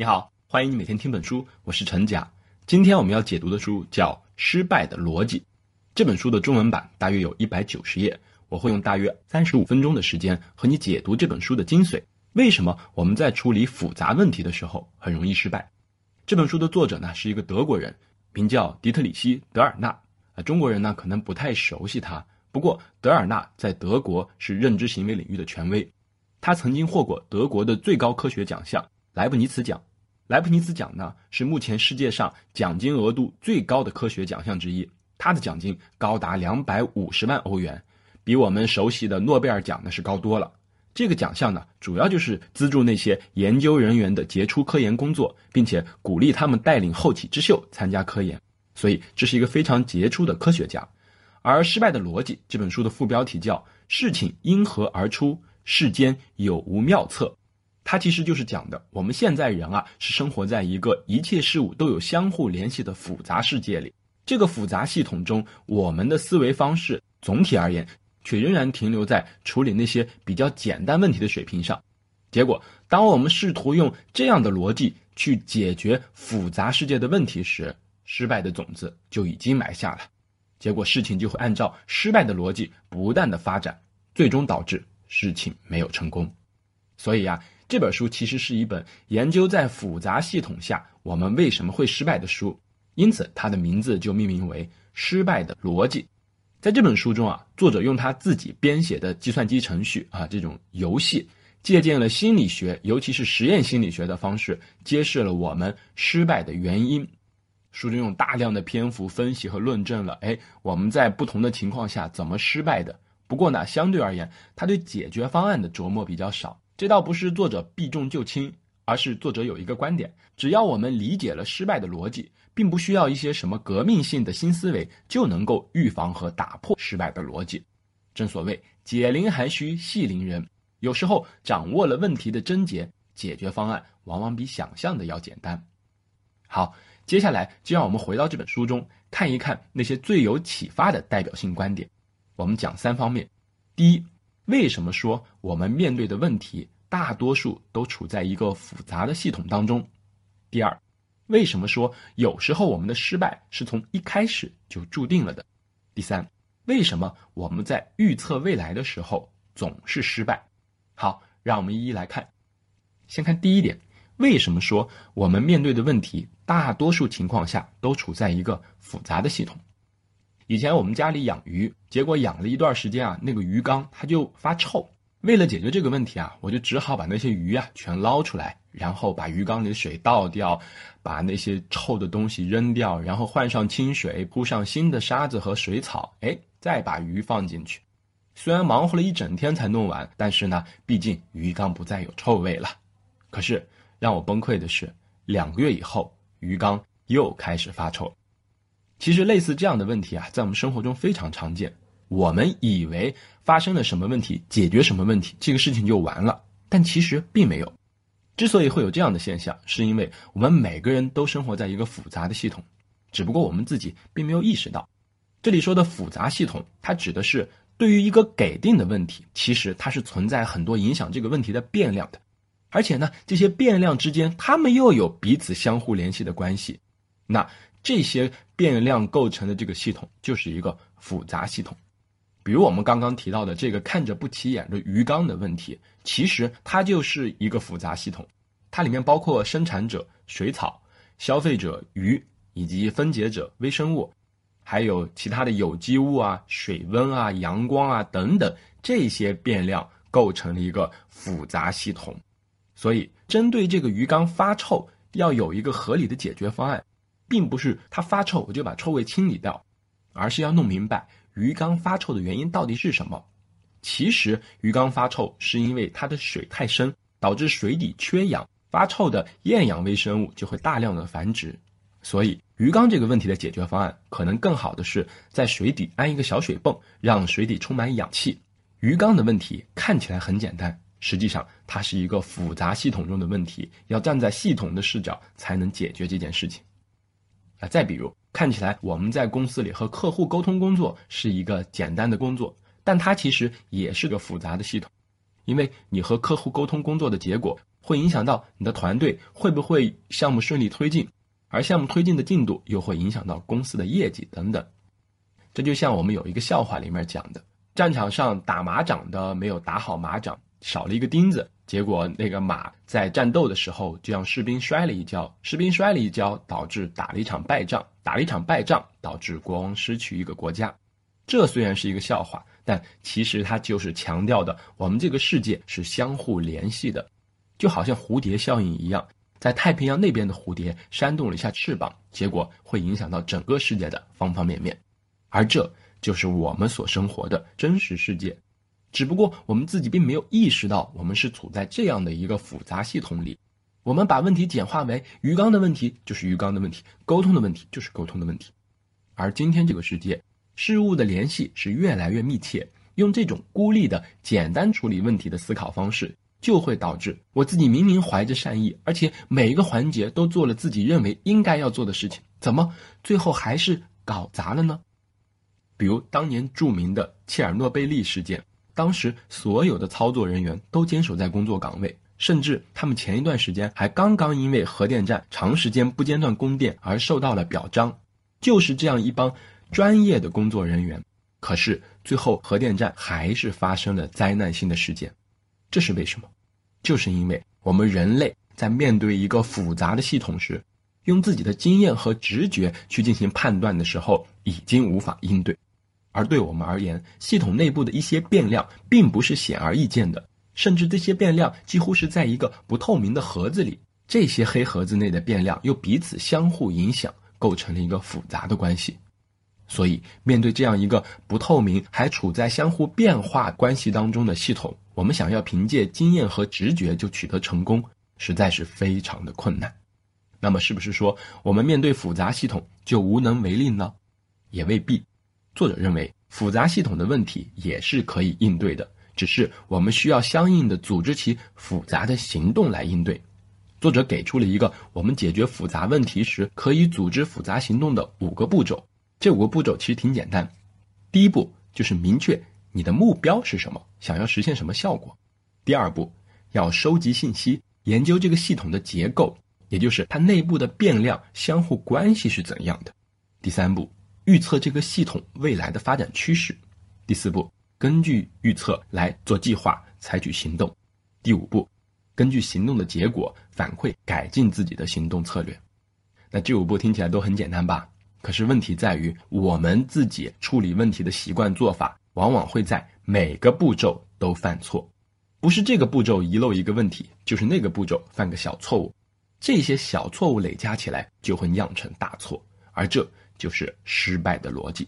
你好，欢迎你每天听本书，我是陈甲。今天我们要解读的书叫《失败的逻辑》。这本书的中文版大约有一百九十页，我会用大约三十五分钟的时间和你解读这本书的精髓。为什么我们在处理复杂问题的时候很容易失败？这本书的作者呢是一个德国人，名叫迪特里希·德尔纳。啊，中国人呢可能不太熟悉他，不过德尔纳在德国是认知行为领域的权威，他曾经获过德国的最高科学奖项莱布尼茨奖。莱布尼茨奖呢，是目前世界上奖金额度最高的科学奖项之一，它的奖金高达两百五十万欧元，比我们熟悉的诺贝尔奖呢是高多了。这个奖项呢，主要就是资助那些研究人员的杰出科研工作，并且鼓励他们带领后起之秀参加科研，所以这是一个非常杰出的科学家。而《失败的逻辑》这本书的副标题叫“事情因何而出，世间有无妙策”。它其实就是讲的，我们现在人啊是生活在一个一切事物都有相互联系的复杂世界里。这个复杂系统中，我们的思维方式总体而言却仍然停留在处理那些比较简单问题的水平上。结果，当我们试图用这样的逻辑去解决复杂世界的问题时，失败的种子就已经埋下了。结果，事情就会按照失败的逻辑不断的发展，最终导致事情没有成功。所以呀。这本书其实是一本研究在复杂系统下我们为什么会失败的书，因此它的名字就命名为《失败的逻辑》。在这本书中啊，作者用他自己编写的计算机程序啊这种游戏，借鉴了心理学，尤其是实验心理学的方式，揭示了我们失败的原因。书中用大量的篇幅分析和论证了，哎，我们在不同的情况下怎么失败的。不过呢，相对而言，他对解决方案的琢磨比较少。这倒不是作者避重就轻，而是作者有一个观点：只要我们理解了失败的逻辑，并不需要一些什么革命性的新思维，就能够预防和打破失败的逻辑。正所谓解铃还须系铃人，有时候掌握了问题的症结，解决方案往往比想象的要简单。好，接下来就让我们回到这本书中，看一看那些最有启发的代表性观点。我们讲三方面：第一。为什么说我们面对的问题大多数都处在一个复杂的系统当中？第二，为什么说有时候我们的失败是从一开始就注定了的？第三，为什么我们在预测未来的时候总是失败？好，让我们一一来看。先看第一点，为什么说我们面对的问题大多数情况下都处在一个复杂的系统？以前我们家里养鱼，结果养了一段时间啊，那个鱼缸它就发臭。为了解决这个问题啊，我就只好把那些鱼啊全捞出来，然后把鱼缸里的水倒掉，把那些臭的东西扔掉，然后换上清水，铺上新的沙子和水草，哎，再把鱼放进去。虽然忙活了一整天才弄完，但是呢，毕竟鱼缸不再有臭味了。可是让我崩溃的是，两个月以后，鱼缸又开始发臭。其实类似这样的问题啊，在我们生活中非常常见。我们以为发生了什么问题，解决什么问题，这个事情就完了，但其实并没有。之所以会有这样的现象，是因为我们每个人都生活在一个复杂的系统，只不过我们自己并没有意识到。这里说的复杂系统，它指的是对于一个给定的问题，其实它是存在很多影响这个问题的变量的，而且呢，这些变量之间，它们又有彼此相互联系的关系。那这些变量构成的这个系统就是一个复杂系统，比如我们刚刚提到的这个看着不起眼的鱼缸的问题，其实它就是一个复杂系统，它里面包括生产者水草、消费者鱼以及分解者微生物，还有其他的有机物啊、水温啊、阳光啊等等这些变量构成了一个复杂系统，所以针对这个鱼缸发臭，要有一个合理的解决方案。并不是它发臭我就把臭味清理掉，而是要弄明白鱼缸发臭的原因到底是什么。其实鱼缸发臭是因为它的水太深，导致水底缺氧，发臭的厌氧微生物就会大量的繁殖。所以鱼缸这个问题的解决方案，可能更好的是在水底安一个小水泵，让水底充满氧气。鱼缸的问题看起来很简单，实际上它是一个复杂系统中的问题，要站在系统的视角才能解决这件事情。啊，再比如，看起来我们在公司里和客户沟通工作是一个简单的工作，但它其实也是个复杂的系统，因为你和客户沟通工作的结果会影响到你的团队会不会项目顺利推进，而项目推进的进度又会影响到公司的业绩等等。这就像我们有一个笑话里面讲的：战场上打马掌的没有打好马掌，少了一个钉子，结果那个马在战斗的时候就让士兵摔了一跤，士兵摔了一跤，导致打了一场败仗，打了一场败仗，导致国王失去一个国家。这虽然是一个笑话，但其实它就是强调的我们这个世界是相互联系的，就好像蝴蝶效应一样，在太平洋那边的蝴蝶扇动了一下翅膀，结果会影响到整个世界的方方面面，而这就是我们所生活的真实世界，只不过我们自己并没有意识到我们是处在这样的一个复杂系统里，我们把问题简化为鱼缸的问题就是鱼缸的问题，沟通的问题就是沟通的问题，而今天这个世界。事物的联系是越来越密切，用这种孤立的简单处理问题的思考方式，就会导致我自己明明怀着善意，而且每一个环节都做了自己认为应该要做的事情，怎么最后还是搞砸了呢？比如当年著名的切尔诺贝利事件，当时所有的操作人员都坚守在工作岗位，甚至他们前一段时间还刚刚因为核电站长时间不间断供电而受到了表彰，就是这样一帮。专业的工作人员，可是最后核电站还是发生了灾难性的事件，这是为什么？就是因为我们人类在面对一个复杂的系统时，用自己的经验和直觉去进行判断的时候，已经无法应对。而对我们而言，系统内部的一些变量并不是显而易见的，甚至这些变量几乎是在一个不透明的盒子里，这些黑盒子内的变量又彼此相互影响，构成了一个复杂的关系。所以，面对这样一个不透明、还处在相互变化关系当中的系统，我们想要凭借经验和直觉就取得成功，实在是非常的困难。那么，是不是说我们面对复杂系统就无能为力呢？也未必。作者认为，复杂系统的问题也是可以应对的，只是我们需要相应的组织起复杂的行动来应对。作者给出了一个我们解决复杂问题时可以组织复杂行动的五个步骤。这五个步骤其实挺简单，第一步就是明确你的目标是什么，想要实现什么效果。第二步要收集信息，研究这个系统的结构，也就是它内部的变量相互关系是怎样的。第三步预测这个系统未来的发展趋势。第四步根据预测来做计划，采取行动。第五步根据行动的结果反馈改进自己的行动策略。那这五步听起来都很简单吧？可是问题在于，我们自己处理问题的习惯做法，往往会在每个步骤都犯错，不是这个步骤遗漏一个问题，就是那个步骤犯个小错误，这些小错误累加起来就会酿成大错，而这就是失败的逻辑。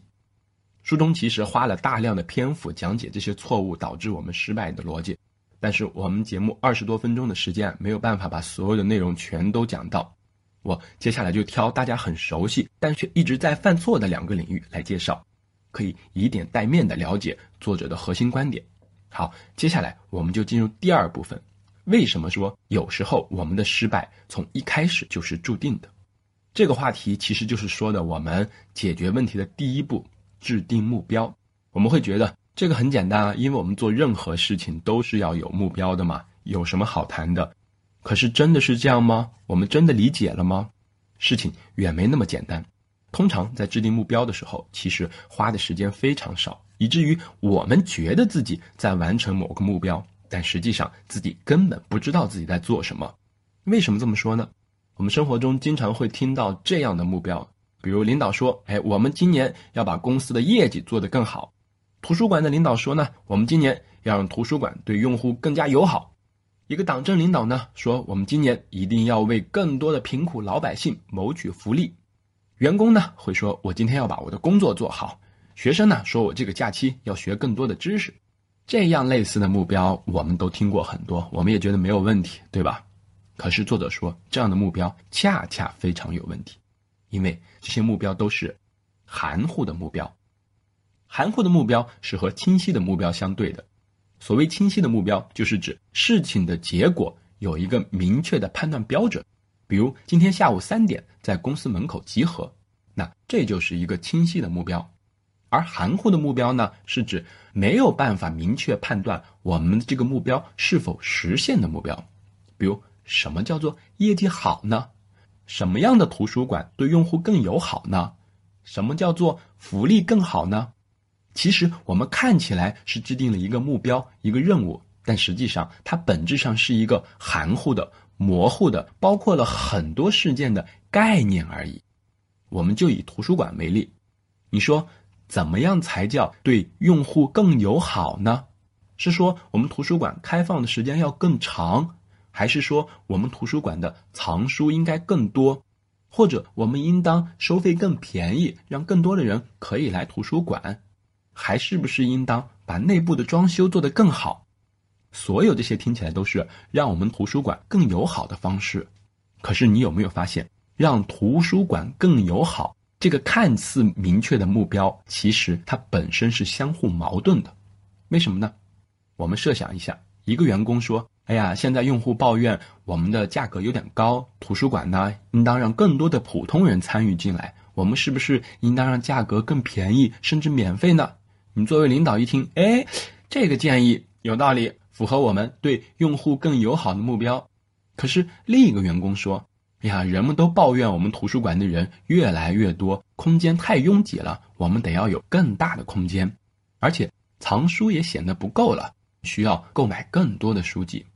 书中其实花了大量的篇幅讲解这些错误导致我们失败的逻辑，但是我们节目二十多分钟的时间没有办法把所有的内容全都讲到。我接下来就挑大家很熟悉但却一直在犯错的两个领域来介绍，可以以点带面的了解作者的核心观点。好，接下来我们就进入第二部分。为什么说有时候我们的失败从一开始就是注定的？这个话题其实就是说的我们解决问题的第一步——制定目标。我们会觉得这个很简单啊，因为我们做任何事情都是要有目标的嘛，有什么好谈的？可是真的是这样吗？我们真的理解了吗？事情远没那么简单。通常在制定目标的时候，其实花的时间非常少，以至于我们觉得自己在完成某个目标，但实际上自己根本不知道自己在做什么。为什么这么说呢？我们生活中经常会听到这样的目标，比如领导说：“哎，我们今年要把公司的业绩做得更好。”图书馆的领导说呢：“我们今年要让图书馆对用户更加友好。”一个党政领导呢说，我们今年一定要为更多的贫苦老百姓谋取福利。员工呢会说，我今天要把我的工作做好。学生呢说我这个假期要学更多的知识。这样类似的目标，我们都听过很多，我们也觉得没有问题，对吧？可是作者说，这样的目标恰恰非常有问题，因为这些目标都是含糊的目标。含糊的目标是和清晰的目标相对的。所谓清晰的目标，就是指事情的结果有一个明确的判断标准，比如今天下午三点在公司门口集合，那这就是一个清晰的目标。而含糊的目标呢，是指没有办法明确判断我们这个目标是否实现的目标，比如什么叫做业绩好呢？什么样的图书馆对用户更友好呢？什么叫做福利更好呢？其实我们看起来是制定了一个目标、一个任务，但实际上它本质上是一个含糊的、模糊的，包括了很多事件的概念而已。我们就以图书馆为例，你说怎么样才叫对用户更友好呢？是说我们图书馆开放的时间要更长，还是说我们图书馆的藏书应该更多，或者我们应当收费更便宜，让更多的人可以来图书馆？还是不是应当把内部的装修做得更好？所有这些听起来都是让我们图书馆更友好的方式。可是你有没有发现，让图书馆更友好这个看似明确的目标，其实它本身是相互矛盾的。为什么呢？我们设想一下，一个员工说：“哎呀，现在用户抱怨我们的价格有点高，图书馆呢应当让更多的普通人参与进来，我们是不是应当让价格更便宜，甚至免费呢？”你作为领导一听，哎，这个建议有道理，符合我们对用户更友好的目标。可是另一个员工说：“哎呀，人们都抱怨我们图书馆的人越来越多，空间太拥挤了，我们得要有更大的空间，而且藏书也显得不够了，需要购买更多的书籍。”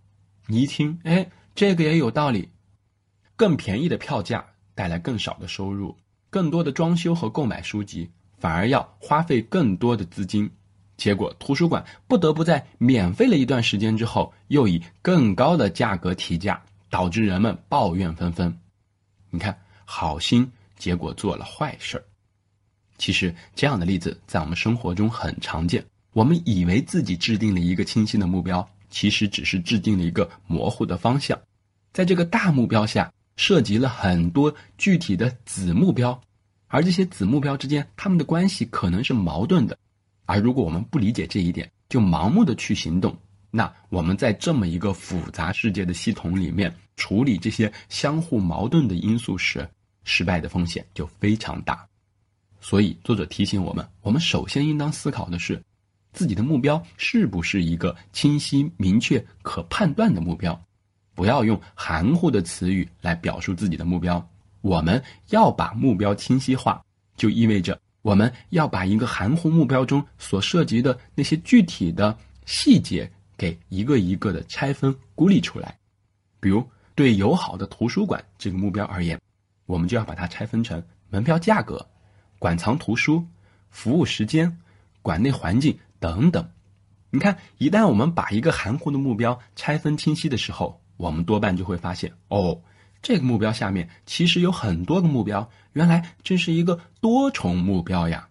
你一听，哎，这个也有道理，更便宜的票价带来更少的收入，更多的装修和购买书籍。反而要花费更多的资金，结果图书馆不得不在免费了一段时间之后，又以更高的价格提价，导致人们抱怨纷纷。你看，好心结果做了坏事儿。其实这样的例子在我们生活中很常见。我们以为自己制定了一个清晰的目标，其实只是制定了一个模糊的方向。在这个大目标下，涉及了很多具体的子目标。而这些子目标之间，他们的关系可能是矛盾的，而如果我们不理解这一点，就盲目的去行动，那我们在这么一个复杂世界的系统里面处理这些相互矛盾的因素时，失败的风险就非常大。所以，作者提醒我们，我们首先应当思考的是，自己的目标是不是一个清晰、明确、可判断的目标，不要用含糊的词语来表述自己的目标。我们要把目标清晰化，就意味着我们要把一个含糊目标中所涉及的那些具体的细节给一个一个的拆分孤立出来。比如，对友好的图书馆这个目标而言，我们就要把它拆分成门票价格、馆藏图书、服务时间、馆内环境等等。你看，一旦我们把一个含糊的目标拆分清晰的时候，我们多半就会发现，哦。这个目标下面其实有很多个目标，原来这是一个多重目标呀。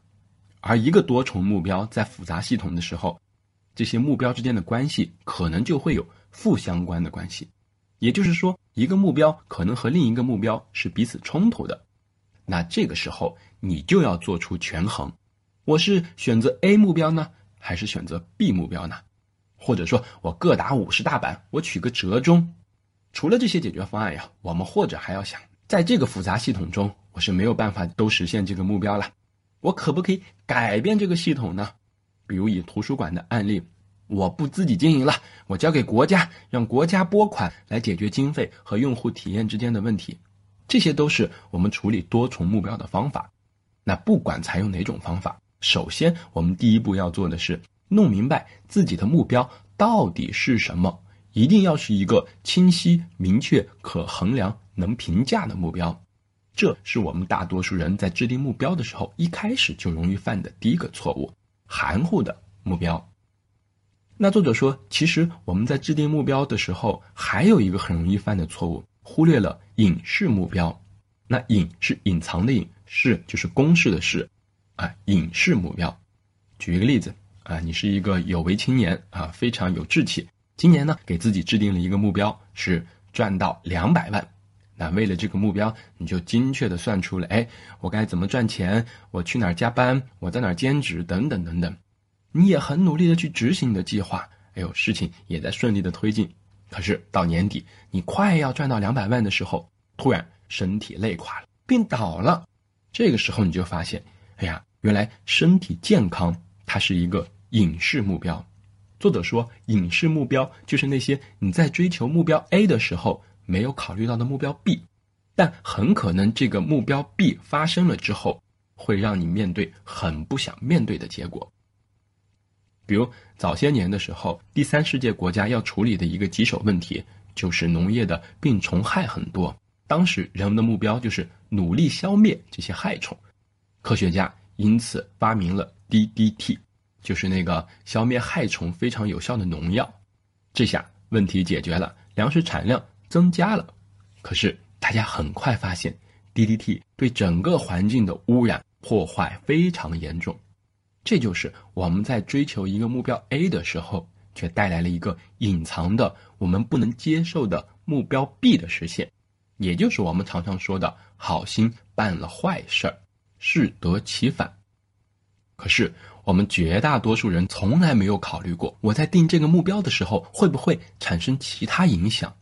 而一个多重目标在复杂系统的时候，这些目标之间的关系可能就会有负相关的关系，也就是说，一个目标可能和另一个目标是彼此冲突的。那这个时候你就要做出权衡：我是选择 A 目标呢，还是选择 B 目标呢？或者说我各打五十大板，我取个折中。除了这些解决方案呀，我们或者还要想，在这个复杂系统中，我是没有办法都实现这个目标了。我可不可以改变这个系统呢？比如以图书馆的案例，我不自己经营了，我交给国家，让国家拨款来解决经费和用户体验之间的问题。这些都是我们处理多重目标的方法。那不管采用哪种方法，首先我们第一步要做的是弄明白自己的目标到底是什么。一定要是一个清晰、明确、可衡量、能评价的目标，这是我们大多数人在制定目标的时候一开始就容易犯的第一个错误——含糊的目标。那作者说，其实我们在制定目标的时候，还有一个很容易犯的错误，忽略了隐式目标。那隐是隐藏的隐，式就是公式的式，啊，隐式目标。举一个例子啊，你是一个有为青年啊，非常有志气。今年呢，给自己制定了一个目标，是赚到两百万。那为了这个目标，你就精确的算出了，哎，我该怎么赚钱？我去哪儿加班？我在哪儿兼职？等等等等。你也很努力的去执行你的计划，哎呦，事情也在顺利的推进。可是到年底，你快要赚到两百万的时候，突然身体累垮了，病倒了。这个时候你就发现，哎呀，原来身体健康它是一个隐式目标。作者说，隐式目标就是那些你在追求目标 A 的时候没有考虑到的目标 B，但很可能这个目标 B 发生了之后，会让你面对很不想面对的结果。比如早些年的时候，第三世界国家要处理的一个棘手问题，就是农业的病虫害很多。当时人们的目标就是努力消灭这些害虫，科学家因此发明了 DDT，就是那个消灭害虫非常有效的农药。这下问题解决了，粮食产量增加了。可是大家很快发现，DDT 对整个环境的污染破坏非常严重。这就是我们在追求一个目标 A 的时候，却带来了一个隐藏的我们不能接受的目标 B 的实现，也就是我们常常说的好心办了坏事儿，适得其反。可是。我们绝大多数人从来没有考虑过，我在定这个目标的时候会不会产生其他影响。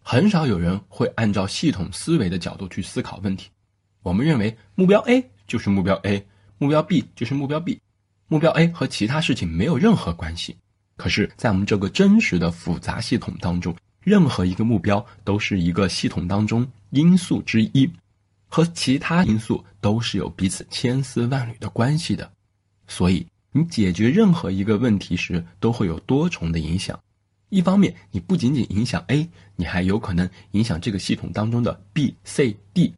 很少有人会按照系统思维的角度去思考问题。我们认为目标 A 就是目标 A，目标 B 就是目标 B，目标 A 和其他事情没有任何关系。可是，在我们这个真实的复杂系统当中，任何一个目标都是一个系统当中因素之一，和其他因素都是有彼此千丝万缕的关系的。所以，你解决任何一个问题时，都会有多重的影响。一方面，你不仅仅影响 A，你还有可能影响这个系统当中的 B、C、D。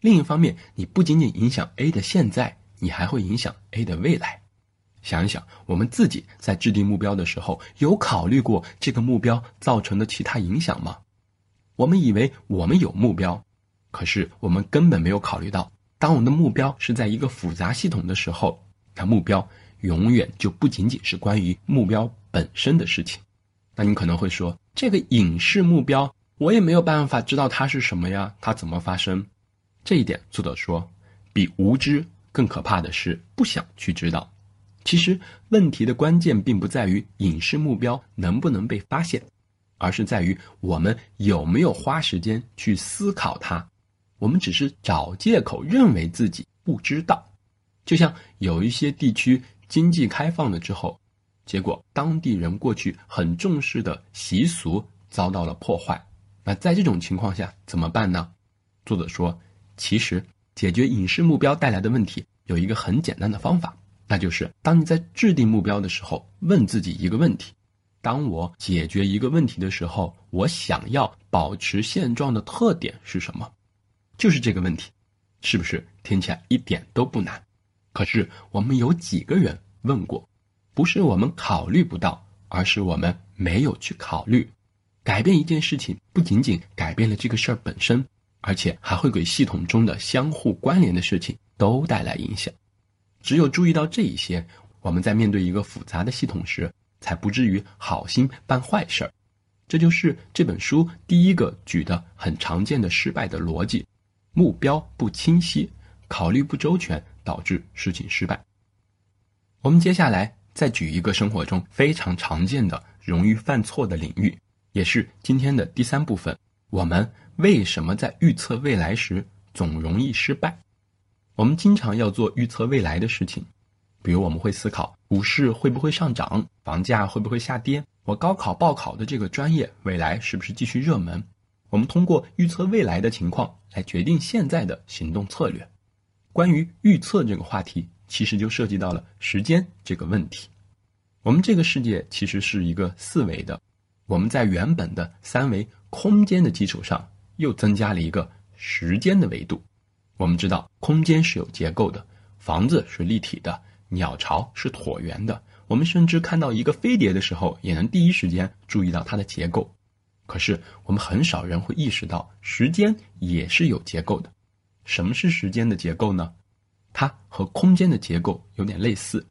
另一方面，你不仅仅影响 A 的现在，你还会影响 A 的未来。想一想，我们自己在制定目标的时候，有考虑过这个目标造成的其他影响吗？我们以为我们有目标，可是我们根本没有考虑到，当我们的目标是在一个复杂系统的时候。它目标永远就不仅仅是关于目标本身的事情。那你可能会说，这个隐士目标我也没有办法知道它是什么呀，它怎么发生？这一点，作者说，比无知更可怕的是不想去知道。其实问题的关键并不在于隐士目标能不能被发现，而是在于我们有没有花时间去思考它。我们只是找借口认为自己不知道。就像有一些地区经济开放了之后，结果当地人过去很重视的习俗遭到了破坏。那在这种情况下怎么办呢？作者说，其实解决隐士目标带来的问题有一个很简单的方法，那就是当你在制定目标的时候，问自己一个问题：当我解决一个问题的时候，我想要保持现状的特点是什么？就是这个问题，是不是听起来一点都不难？可是我们有几个人问过？不是我们考虑不到，而是我们没有去考虑。改变一件事情，不仅仅改变了这个事儿本身，而且还会给系统中的相互关联的事情都带来影响。只有注意到这一些，我们在面对一个复杂的系统时，才不至于好心办坏事儿。这就是这本书第一个举的很常见的失败的逻辑：目标不清晰，考虑不周全。导致事情失败。我们接下来再举一个生活中非常常见的、容易犯错的领域，也是今天的第三部分。我们为什么在预测未来时总容易失败？我们经常要做预测未来的事情，比如我们会思考股市会不会上涨，房价会不会下跌，我高考报考的这个专业未来是不是继续热门？我们通过预测未来的情况来决定现在的行动策略。关于预测这个话题，其实就涉及到了时间这个问题。我们这个世界其实是一个四维的，我们在原本的三维空间的基础上，又增加了一个时间的维度。我们知道，空间是有结构的，房子是立体的，鸟巢是椭圆的。我们甚至看到一个飞碟的时候，也能第一时间注意到它的结构。可是，我们很少人会意识到，时间也是有结构的。什么是时间的结构呢？它和空间的结构有点类似。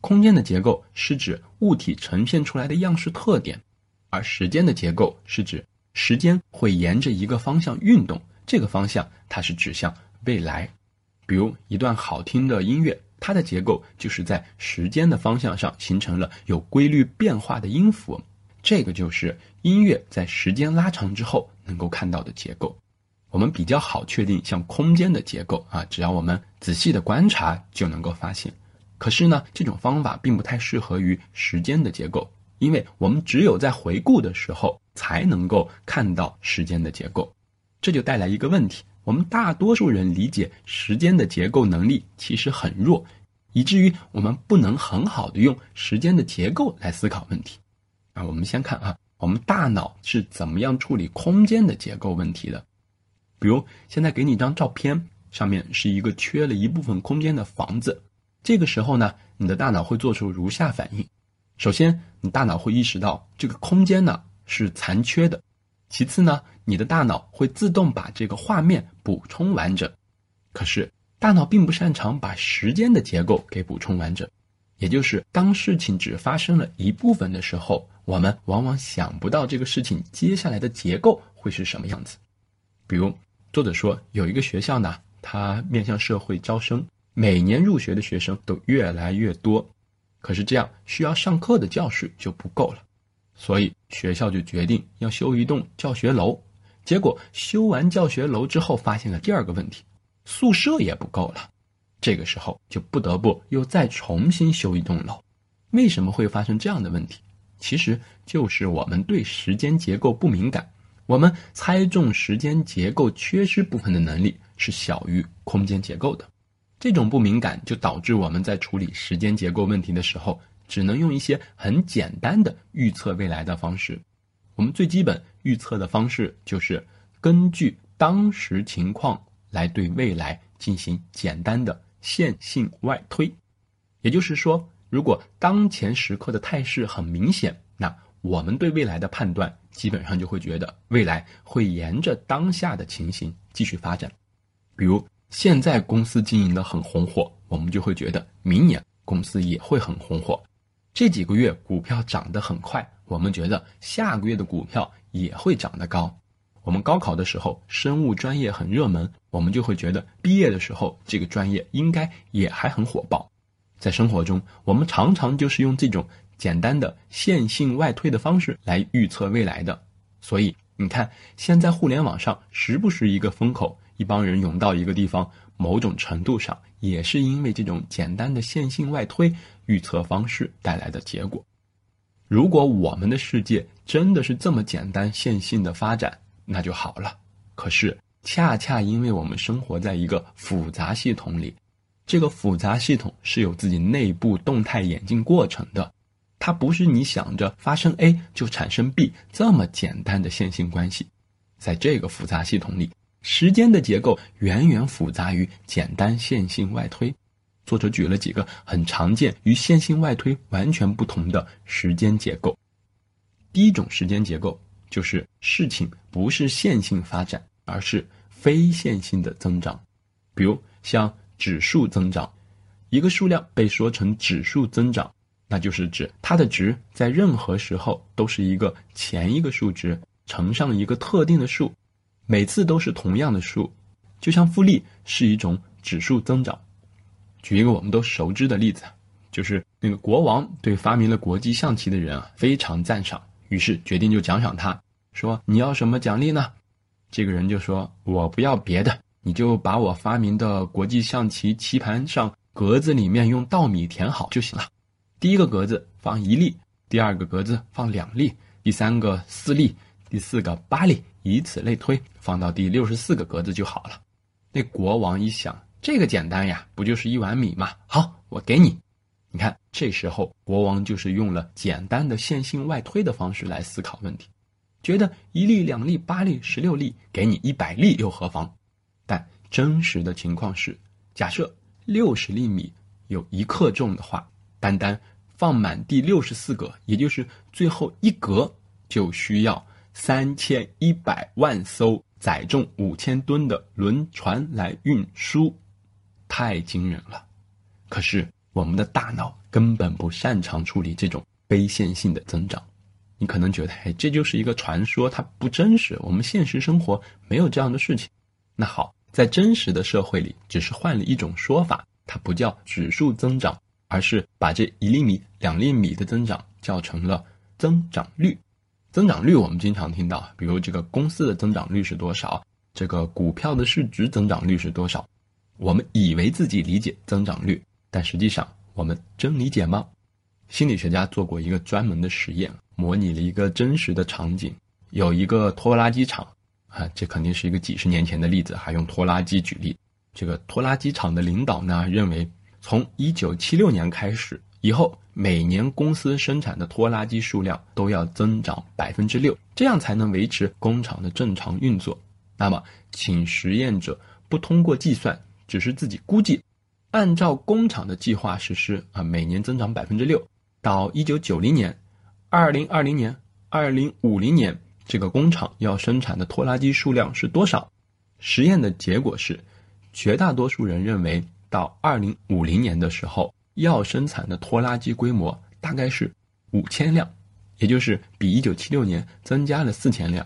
空间的结构是指物体呈现出来的样式特点，而时间的结构是指时间会沿着一个方向运动，这个方向它是指向未来。比如一段好听的音乐，它的结构就是在时间的方向上形成了有规律变化的音符，这个就是音乐在时间拉长之后能够看到的结构。我们比较好确定像空间的结构啊，只要我们仔细的观察就能够发现。可是呢，这种方法并不太适合于时间的结构，因为我们只有在回顾的时候才能够看到时间的结构。这就带来一个问题：我们大多数人理解时间的结构能力其实很弱，以至于我们不能很好的用时间的结构来思考问题。啊，我们先看啊，我们大脑是怎么样处理空间的结构问题的？比如，现在给你一张照片，上面是一个缺了一部分空间的房子。这个时候呢，你的大脑会做出如下反应：首先，你大脑会意识到这个空间呢是残缺的；其次呢，你的大脑会自动把这个画面补充完整。可是，大脑并不擅长把时间的结构给补充完整，也就是当事情只发生了一部分的时候，我们往往想不到这个事情接下来的结构会是什么样子。比如。作者说，有一个学校呢，它面向社会招生，每年入学的学生都越来越多，可是这样需要上课的教室就不够了，所以学校就决定要修一栋教学楼。结果修完教学楼之后，发现了第二个问题，宿舍也不够了。这个时候就不得不又再重新修一栋楼。为什么会发生这样的问题？其实就是我们对时间结构不敏感。我们猜中时间结构缺失部分的能力是小于空间结构的，这种不敏感就导致我们在处理时间结构问题的时候，只能用一些很简单的预测未来的方式。我们最基本预测的方式就是根据当时情况来对未来进行简单的线性外推。也就是说，如果当前时刻的态势很明显，那我们对未来的判断。基本上就会觉得未来会沿着当下的情形继续发展，比如现在公司经营的很红火，我们就会觉得明年公司也会很红火。这几个月股票涨得很快，我们觉得下个月的股票也会涨得高。我们高考的时候生物专业很热门，我们就会觉得毕业的时候这个专业应该也还很火爆。在生活中，我们常常就是用这种。简单的线性外推的方式来预测未来的，所以你看，现在互联网上时不时一个风口，一帮人涌到一个地方，某种程度上也是因为这种简单的线性外推预测方式带来的结果。如果我们的世界真的是这么简单线性的发展，那就好了。可是恰恰因为我们生活在一个复杂系统里，这个复杂系统是有自己内部动态演进过程的。它不是你想着发生 A 就产生 B 这么简单的线性关系，在这个复杂系统里，时间的结构远远复杂于简单线性外推。作者举了几个很常见与线性外推完全不同的时间结构。第一种时间结构就是事情不是线性发展，而是非线性的增长。比如像指数增长，一个数量被说成指数增长。那就是指它的值在任何时候都是一个前一个数值乘上一个特定的数，每次都是同样的数，就像复利是一种指数增长。举一个我们都熟知的例子，就是那个国王对发明了国际象棋的人啊非常赞赏，于是决定就奖赏他，说你要什么奖励呢？这个人就说我不要别的，你就把我发明的国际象棋棋盘上格子里面用稻米填好就行了。第一个格子放一粒，第二个格子放两粒，第三个四粒，第四个八粒，以此类推，放到第六十四个格子就好了。那国王一想，这个简单呀，不就是一碗米吗？好，我给你。你看，这时候国王就是用了简单的线性外推的方式来思考问题，觉得一粒、两粒、八粒、十六粒，给你一百粒又何妨？但真实的情况是，假设六十粒米有一克重的话。单单放满第六十四格，也就是最后一格，就需要三千一百万艘载重五千吨的轮船来运输，太惊人了。可是我们的大脑根本不擅长处理这种非线性的增长。你可能觉得，哎，这就是一个传说，它不真实。我们现实生活没有这样的事情。那好，在真实的社会里，只是换了一种说法，它不叫指数增长。而是把这一粒米、两粒米的增长叫成了增长率。增长率我们经常听到，比如这个公司的增长率是多少，这个股票的市值增长率是多少。我们以为自己理解增长率，但实际上我们真理解吗？心理学家做过一个专门的实验，模拟了一个真实的场景：有一个拖拉机厂啊，这肯定是一个几十年前的例子，还用拖拉机举例。这个拖拉机厂的领导呢，认为从一九七六年开始以后，每年公司生产的拖拉机数量都要增长百分之六，这样才能维持工厂的正常运作。那么，请实验者不通过计算，只是自己估计，按照工厂的计划实施啊，每年增长百分之六，到一九九零年、二零二零年、二零五零年，这个工厂要生产的拖拉机数量是多少？实验的结果是。绝大多数人认为，到二零五零年的时候，要生产的拖拉机规模大概是五千辆，也就是比一九七六年增加了四千辆。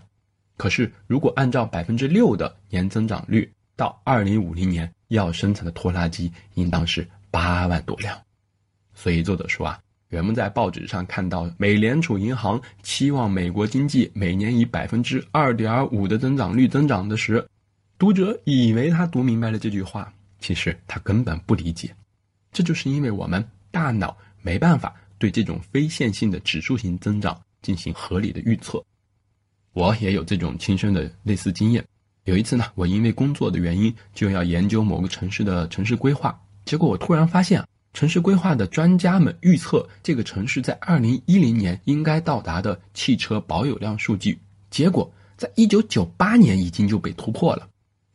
可是，如果按照百分之六的年增长率，到二零五零年要生产的拖拉机应当是八万多辆。所以，作者说啊，人们在报纸上看到美联储银行期望美国经济每年以百分之二点五的增长率增长的时，读者以为他读明白了这句话，其实他根本不理解。这就是因为我们大脑没办法对这种非线性的指数型增长进行合理的预测。我也有这种亲身的类似经验。有一次呢，我因为工作的原因就要研究某个城市的城市规划，结果我突然发现啊，城市规划的专家们预测这个城市在二零一零年应该到达的汽车保有量数据，结果在一九九八年已经就被突破了。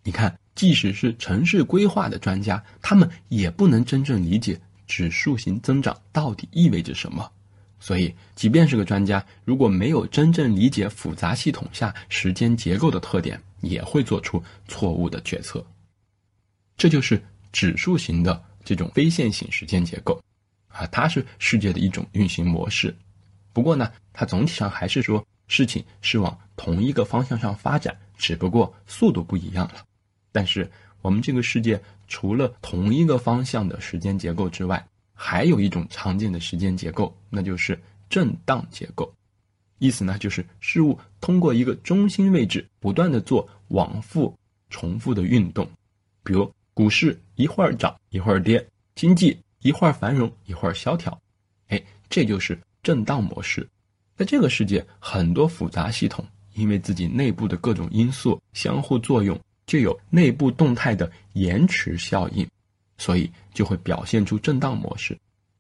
你看，即使是城市规划的专家，他们也不能真正理解指数型增长到底意味着什么。所以，即便是个专家，如果没有真正理解复杂系统下时间结构的特点，也会做出错误的决策。这就是指数型的这种非线性时间结构，啊，它是世界的一种运行模式。不过呢，它总体上还是说事情是往同一个方向上发展，只不过速度不一样了。但是，我们这个世界除了同一个方向的时间结构之外，还有一种常见的时间结构，那就是震荡结构。意思呢，就是事物通过一个中心位置不断的做往复重复的运动，比如股市一会儿涨一会儿跌，经济一会儿繁荣一会儿萧条，哎，这就是震荡模式。在这个世界，很多复杂系统因为自己内部的各种因素相互作用。就有内部动态的延迟效应，所以就会表现出震荡模式，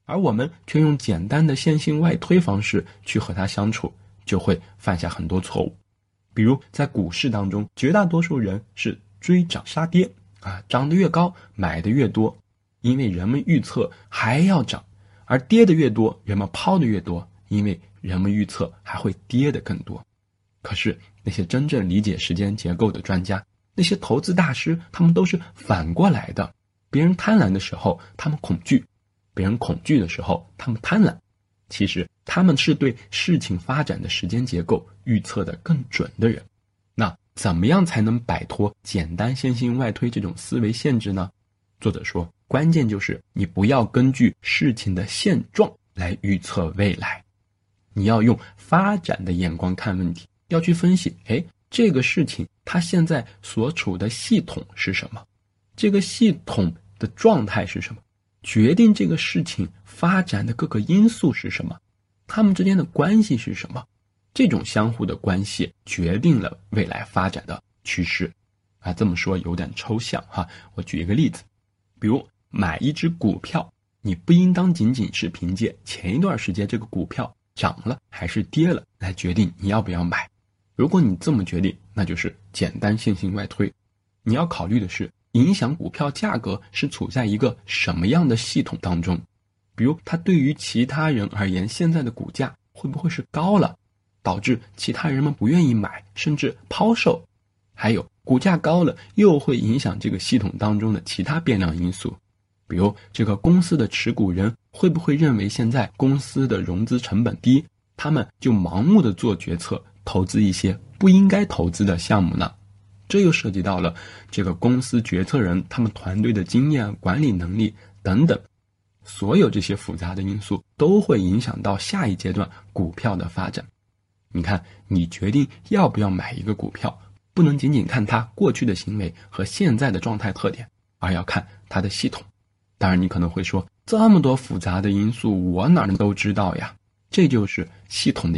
而我们却用简单的线性外推方式去和它相处，就会犯下很多错误。比如在股市当中，绝大多数人是追涨杀跌啊，涨得越高买的越多，因为人们预测还要涨；而跌的越多，人们抛的越多，因为人们预测还会跌的更多。可是那些真正理解时间结构的专家。那些投资大师，他们都是反过来的。别人贪婪的时候，他们恐惧；别人恐惧的时候，他们贪婪。其实，他们是对事情发展的时间结构预测的更准的人。怎么样才能摆脱简单线性外推这种思维限制呢？作者说，关键就是你不要根据事情的现状来预测未来，你要用发展的眼光看问题，要去分析。哎。这个事情它现在所处的系统是什么？这个系统的状态是什么？决定这个事情发展的各个因素是什么？它们之间的关系是什么？这种相互的关系决定了未来发展的趋势。啊，这么说有点抽象哈。我举一个例子，比如买一只股票，你不应当仅仅是凭借前一段时间这个股票涨了还是跌了来决定你要不要买。如果你这么决定，那就是简单线性外推。你要考虑的是，影响股票价格是处在一个什么样的系统当中？比如，它对于其他人而言，现在的股价会不会是高了，导致其他人们不愿意买，甚至抛售？还有，股价高了，又会影响这个系统当中的其他变量因素，比如这个公司的持股人会不会认为现在公司的融资成本低，他们就盲目的做决策？投资一些不应该投资的项目呢？这又涉及到了这个公司决策人他们团队的经验、管理能力等等，所有这些复杂的因素都会影响到下一阶段股票的发展。你看，你决定要不要买一个股票，不能仅仅看它过去的行为和现在的状态特点，而要看它的系统。当然，你可能会说，这么多复杂的因素，我哪能都知道呀？这就是系统的一